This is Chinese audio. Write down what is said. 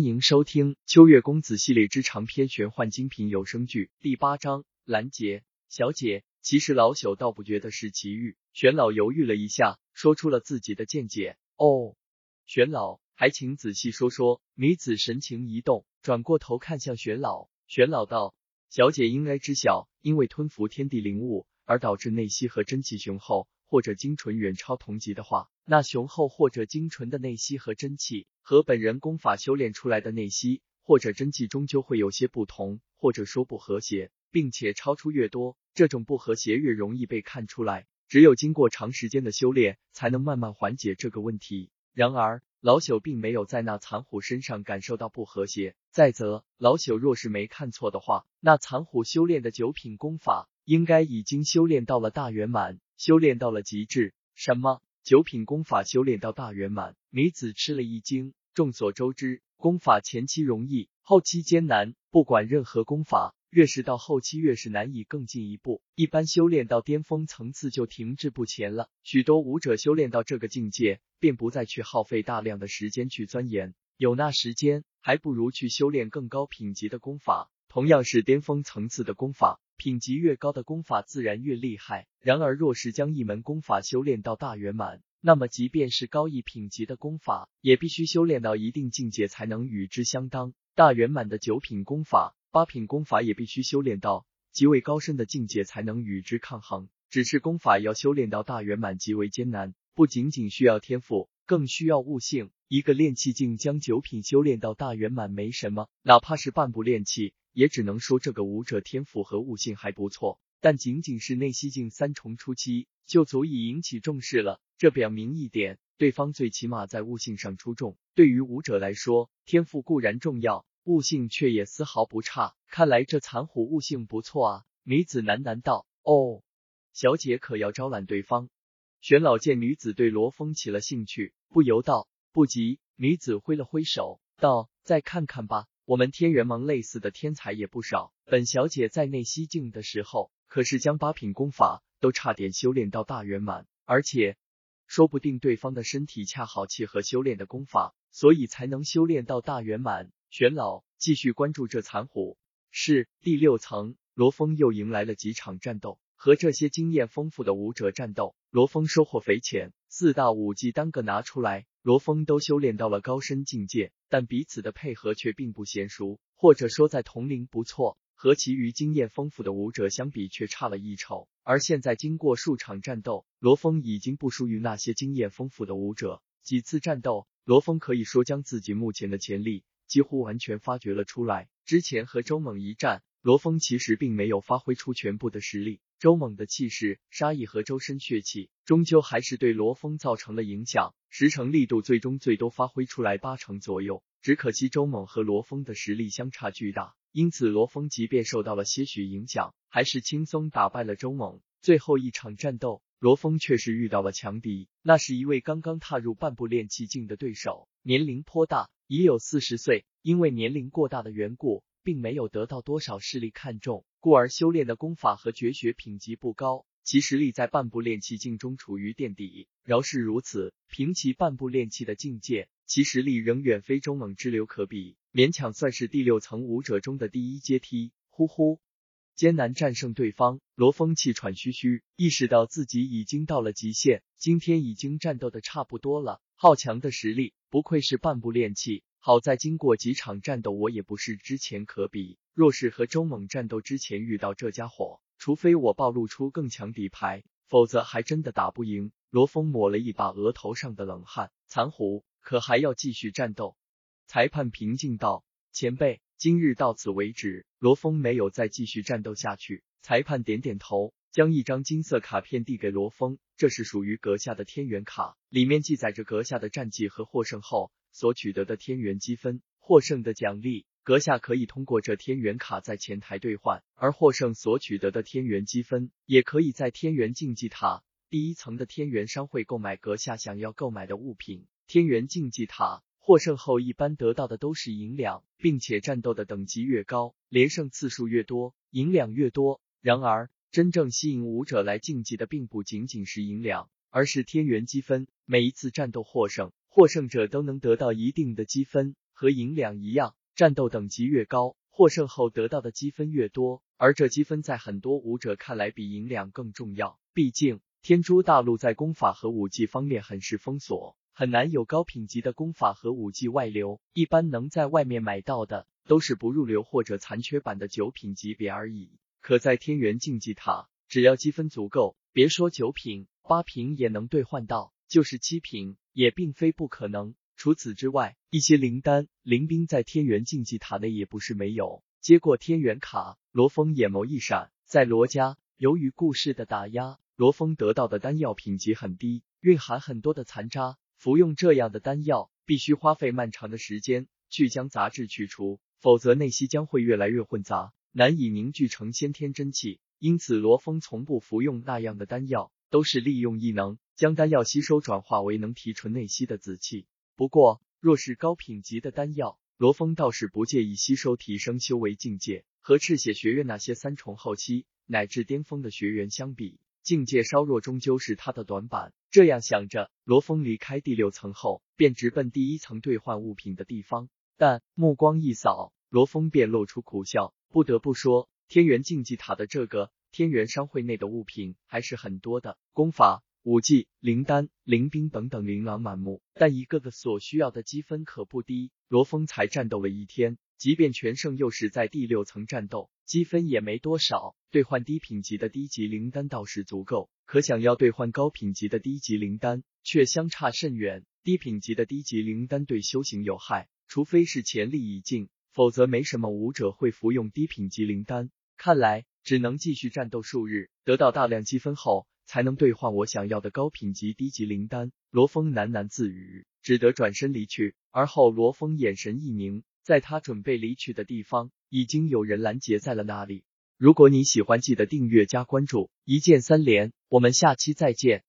欢迎收听《秋月公子》系列之长篇玄幻精品有声剧第八章。拦截小姐，其实老朽倒不觉得是奇遇。玄老犹豫了一下，说出了自己的见解。哦，玄老，还请仔细说说。女子神情一动，转过头看向玄老。玄老道：“小姐应该知晓，因为吞服天地灵物，而导致内息和真气雄厚。”或者精纯远超同级的话，那雄厚或者精纯的内息和真气，和本人功法修炼出来的内息或者真气终究会有些不同，或者说不和谐，并且超出越多，这种不和谐越容易被看出来。只有经过长时间的修炼，才能慢慢缓解这个问题。然而老朽并没有在那残虎身上感受到不和谐。再则，老朽若是没看错的话，那残虎修炼的九品功法，应该已经修炼到了大圆满。修炼到了极致，什么九品功法修炼到大圆满？女子吃了一惊。众所周知，功法前期容易，后期艰难。不管任何功法，越是到后期，越是难以更进一步。一般修炼到巅峰层次就停滞不前了。许多武者修炼到这个境界，便不再去耗费大量的时间去钻研，有那时间，还不如去修炼更高品级的功法。同样是巅峰层次的功法。品级越高的功法自然越厉害。然而，若是将一门功法修炼到大圆满，那么即便是高一品级的功法，也必须修炼到一定境界才能与之相当。大圆满的九品功法、八品功法也必须修炼到极为高深的境界才能与之抗衡。只是功法要修炼到大圆满极为艰难，不仅仅需要天赋，更需要悟性。一个炼气境将九品修炼到大圆满没什么，哪怕是半步炼气。也只能说这个武者天赋和悟性还不错，但仅仅是内息境三重初期就足以引起重视了。这表明一点，对方最起码在悟性上出众。对于武者来说，天赋固然重要，悟性却也丝毫不差。看来这残虎悟性不错啊！女子喃喃道：“哦，小姐可要招揽对方？”玄老见女子对罗峰起了兴趣，不由道：“不急。”女子挥了挥手道：“再看看吧。”我们天元盟类似的天才也不少。本小姐在内西境的时候，可是将八品功法都差点修炼到大圆满，而且说不定对方的身体恰好契合修炼的功法，所以才能修炼到大圆满。玄老继续关注这残虎。是第六层，罗峰又迎来了几场战斗，和这些经验丰富的武者战斗，罗峰收获匪浅。四大武技单个拿出来。罗峰都修炼到了高深境界，但彼此的配合却并不娴熟，或者说在同龄不错，和其余经验丰富的武者相比却差了一筹。而现在经过数场战斗，罗峰已经不输于那些经验丰富的武者。几次战斗，罗峰可以说将自己目前的潜力几乎完全发掘了出来。之前和周猛一战，罗峰其实并没有发挥出全部的实力。周猛的气势、杀意和周身血气，终究还是对罗峰造成了影响。十成力度最终最多发挥出来八成左右。只可惜周猛和罗峰的实力相差巨大，因此罗峰即便受到了些许影响，还是轻松打败了周猛。最后一场战斗，罗峰确实遇到了强敌，那是一位刚刚踏入半步练气境的对手，年龄颇大，已有四十岁。因为年龄过大的缘故。并没有得到多少势力看重，故而修炼的功法和绝学品级不高，其实力在半步练气境中处于垫底。饶是如此，凭其半步练气的境界，其实力仍远非中猛之流可比，勉强算是第六层武者中的第一阶梯。呼呼，艰难战胜对方，罗峰气喘吁吁，意识到自己已经到了极限，今天已经战斗的差不多了。好强的实力，不愧是半步练气。好在经过几场战斗，我也不是之前可比。若是和周猛战斗之前遇到这家伙，除非我暴露出更强底牌，否则还真的打不赢。罗峰抹了一把额头上的冷汗，残虎可还要继续战斗？裁判平静道：“前辈，今日到此为止。”罗峰没有再继续战斗下去。裁判点点头，将一张金色卡片递给罗峰，这是属于阁下的天元卡，里面记载着阁下的战绩和获胜后。所取得的天元积分，获胜的奖励，阁下可以通过这天元卡在前台兑换；而获胜所取得的天元积分，也可以在天元竞技塔第一层的天元商会购买阁下想要购买的物品。天元竞技塔获胜后，一般得到的都是银两，并且战斗的等级越高，连胜次数越多，银两越多。然而，真正吸引武者来竞技的，并不仅仅是银两，而是天元积分。每一次战斗获胜。获胜者都能得到一定的积分，和银两一样，战斗等级越高，获胜后得到的积分越多，而这积分在很多武者看来比银两更重要。毕竟天珠大陆在功法和武技方面很是封锁，很难有高品级的功法和武技外流，一般能在外面买到的都是不入流或者残缺版的九品级别而已。可在天元竞技塔，只要积分足够，别说九品、八品也能兑换到，就是七品也并非不可能。除此之外，一些灵丹、灵兵在天元竞技塔内也不是没有。接过天元卡，罗峰眼眸一闪，在罗家，由于故事的打压，罗峰得到的丹药品级很低，蕴含很多的残渣。服用这样的丹药，必须花费漫长的时间去将杂质去除，否则内息将会越来越混杂，难以凝聚成先天真气。因此，罗峰从不服用那样的丹药，都是利用异能将丹药吸收转化为能提纯内息的紫气。不过，若是高品级的丹药，罗峰倒是不介意吸收，提升修为境界。和赤血学院那些三重后期乃至巅峰的学员相比，境界稍弱终究是他的短板。这样想着，罗峰离开第六层后，便直奔第一层兑换物品的地方。但目光一扫，罗峰便露出苦笑。不得不说，天元竞技塔的这个天元商会内的物品还是很多的，功法。武技、灵丹、灵兵等等琳琅满目，但一个个所需要的积分可不低。罗峰才战斗了一天，即便全胜，又是在第六层战斗，积分也没多少。兑换低品级的低级灵丹倒是足够，可想要兑换高品级的低级灵丹，却相差甚远。低品级的低级灵丹对修行有害，除非是潜力已尽，否则没什么武者会服用低品级灵丹。看来只能继续战斗数日，得到大量积分后。才能兑换我想要的高品级低级灵丹。罗峰喃喃自语，只得转身离去。而后罗峰眼神一凝，在他准备离去的地方，已经有人拦截在了那里。如果你喜欢，记得订阅加关注，一键三连。我们下期再见。